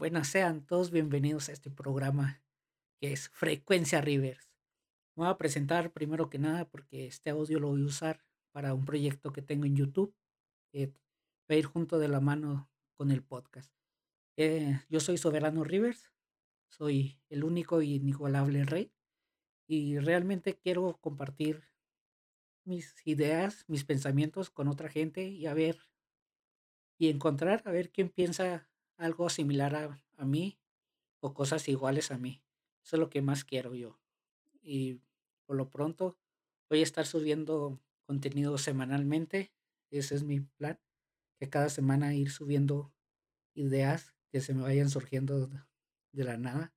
Buenas, sean todos bienvenidos a este programa que es Frecuencia Rivers. Me voy a presentar primero que nada porque este audio lo voy a usar para un proyecto que tengo en YouTube que va a ir junto de la mano con el podcast. Eh, yo soy Soberano Rivers, soy el único y inigualable rey y realmente quiero compartir mis ideas, mis pensamientos con otra gente y a ver y encontrar a ver quién piensa algo similar a, a mí o cosas iguales a mí. Eso es lo que más quiero yo. Y por lo pronto voy a estar subiendo contenido semanalmente. Ese es mi plan. Que cada semana ir subiendo ideas que se me vayan surgiendo de la nada.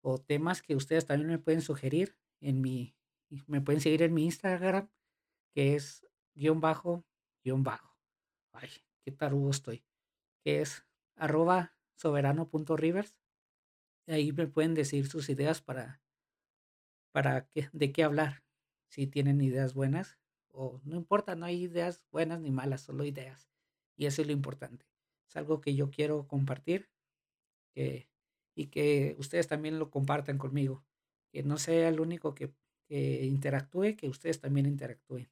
O temas que ustedes también me pueden sugerir en mi, me pueden seguir en mi Instagram, que es guion bajo, guion bajo. Ay, qué tarugo estoy. Que es arroba soberano.rivers. Ahí me pueden decir sus ideas para, para qué, de qué hablar. Si tienen ideas buenas o no importa, no hay ideas buenas ni malas, solo ideas. Y eso es lo importante. Es algo que yo quiero compartir que, y que ustedes también lo compartan conmigo. Que no sea el único que, que interactúe, que ustedes también interactúen.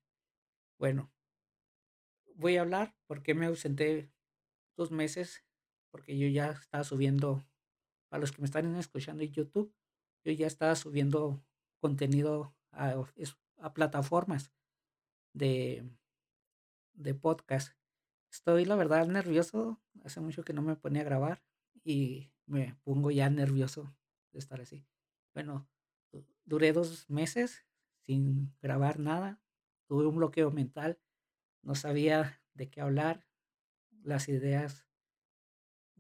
Bueno, voy a hablar porque me ausenté dos meses porque yo ya estaba subiendo, para los que me están escuchando en YouTube, yo ya estaba subiendo contenido a, a plataformas de, de podcast. Estoy, la verdad, nervioso. Hace mucho que no me ponía a grabar y me pongo ya nervioso de estar así. Bueno, duré dos meses sin grabar nada. Tuve un bloqueo mental. No sabía de qué hablar. Las ideas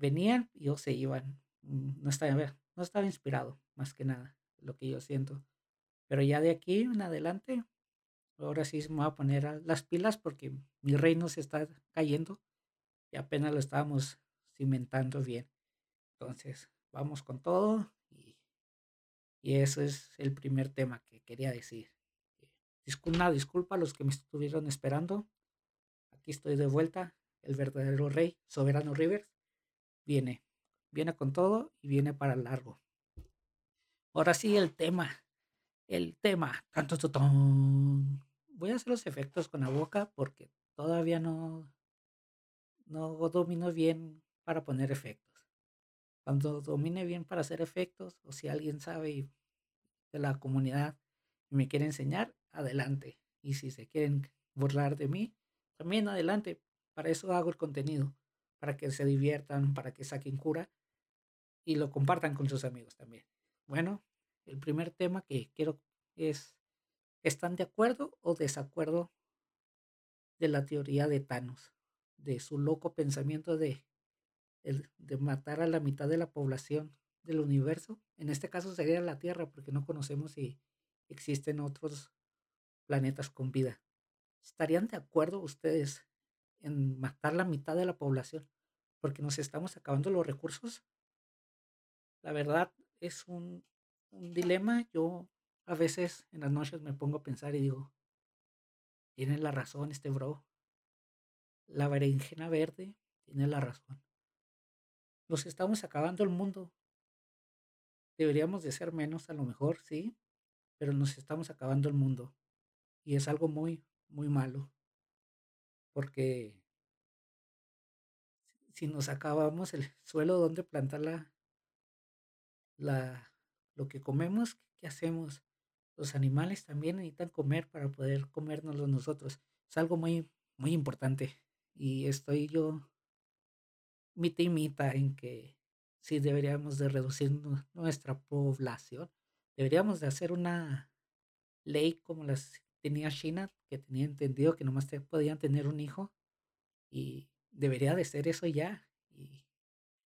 venían y o se iban. Mm, no estaba, no estaba inspirado, más que nada, lo que yo siento. Pero ya de aquí en adelante, ahora sí me voy a poner las pilas porque mi reino se está cayendo y apenas lo estábamos cimentando bien. Entonces, vamos con todo y, y eso es el primer tema que quería decir. Una disculpa a los que me estuvieron esperando. Aquí estoy de vuelta, el verdadero rey, Soberano Rivers viene, viene con todo y viene para largo. Ahora sí, el tema, el tema. Voy a hacer los efectos con la boca porque todavía no, no domino bien para poner efectos. Cuando domine bien para hacer efectos, o si alguien sabe de la comunidad y me quiere enseñar, adelante. Y si se quieren burlar de mí, también adelante. Para eso hago el contenido para que se diviertan, para que saquen cura y lo compartan con sus amigos también. Bueno, el primer tema que quiero es, ¿están de acuerdo o desacuerdo de la teoría de Thanos? De su loco pensamiento de, de matar a la mitad de la población del universo. En este caso sería la Tierra, porque no conocemos si existen otros planetas con vida. ¿Estarían de acuerdo ustedes en matar la mitad de la población porque nos estamos acabando los recursos. La verdad es un, dilema. Yo a veces en las noches me pongo a pensar y digo, tiene la razón este bro. La berenjena verde tiene la razón. Nos estamos acabando el mundo. Deberíamos de ser menos a lo mejor, sí, pero nos estamos acabando el mundo. Y es algo muy, muy malo porque si nos acabamos el suelo donde plantar la, la, lo que comemos, ¿qué hacemos? Los animales también necesitan comer para poder comérnoslo nosotros. Es algo muy, muy importante. Y estoy yo mita y en que sí deberíamos de reducir nuestra población. Deberíamos de hacer una ley como las tenía China, que tenía entendido que nomás podían tener un hijo y debería de ser eso ya. Y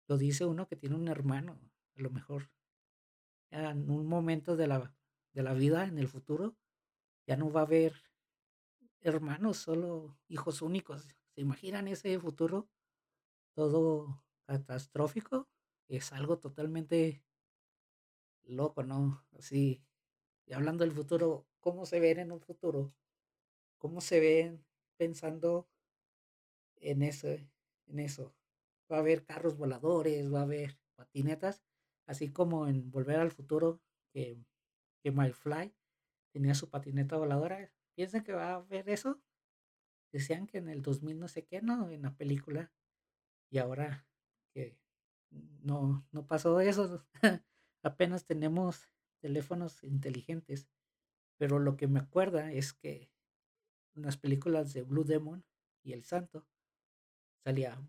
lo dice uno que tiene un hermano, a lo mejor en un momento de la, de la vida, en el futuro, ya no va a haber hermanos, solo hijos únicos. ¿Se imaginan ese futuro? Todo catastrófico. Es algo totalmente loco, ¿no? Así, y hablando del futuro, ¿cómo se ven en un futuro? ¿Cómo se ven pensando en, ese, en eso? Va a haber carros voladores, va a haber, patinetas, así como en Volver al Futuro, que, que tenía su patineta voladora. ¿Piensan que va a haber eso? Decían que en el 2000 no sé qué, ¿no? En la película. Y ahora que no, no pasó eso. Apenas tenemos teléfonos inteligentes. Pero lo que me acuerda es que en las películas de Blue Demon y El Santo salía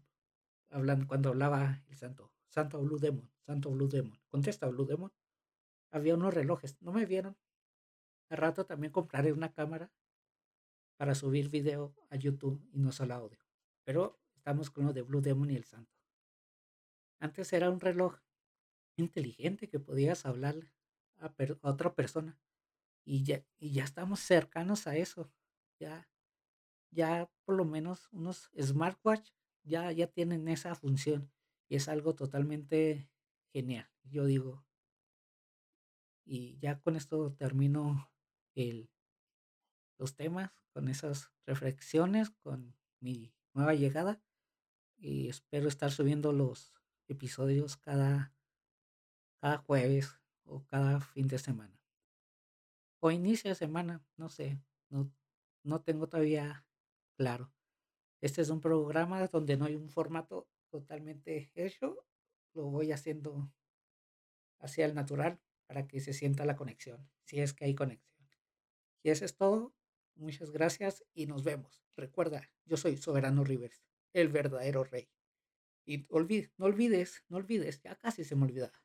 hablando cuando hablaba el Santo, Santo Blue Demon, Santo Blue Demon. Contesta Blue Demon. Había unos relojes, no me vieron. Al rato también compraré una cámara para subir video a YouTube y no solo audio. Pero estamos con lo de Blue Demon y el Santo. Antes era un reloj inteligente que podías hablar a, otra persona. Y ya, y ya estamos cercanos a eso. Ya, ya por lo menos unos smartwatch ya, ya tienen esa función. Y es algo totalmente genial, yo digo. Y ya con esto termino el, los temas, con esas reflexiones, con mi nueva llegada. Y espero estar subiendo los episodios cada, cada jueves o cada fin de semana. O inicio de semana, no sé, no, no tengo todavía claro. Este es un programa donde no hay un formato totalmente hecho. Lo voy haciendo hacia el natural para que se sienta la conexión, si es que hay conexión. Y eso es todo. Muchas gracias y nos vemos. Recuerda, yo soy Soberano Rivers, el verdadero rey. Y no olvides, no olvides, ya casi se me olvidaba.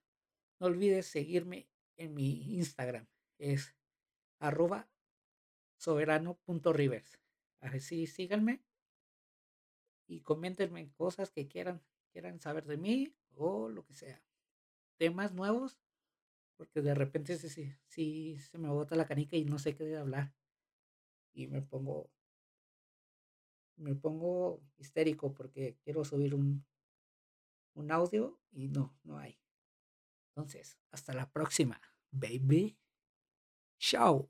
No olvides seguirme en mi Instagram. Es arroba soberano.rivers. Así síganme y coméntenme cosas que quieran, quieran saber de mí o lo que sea. Temas nuevos, porque de repente sí, sí, se me bota la canica y no sé qué de hablar. Y me pongo me pongo histérico porque quiero subir un, un audio y no, no hay. Entonces, hasta la próxima, baby. Chao.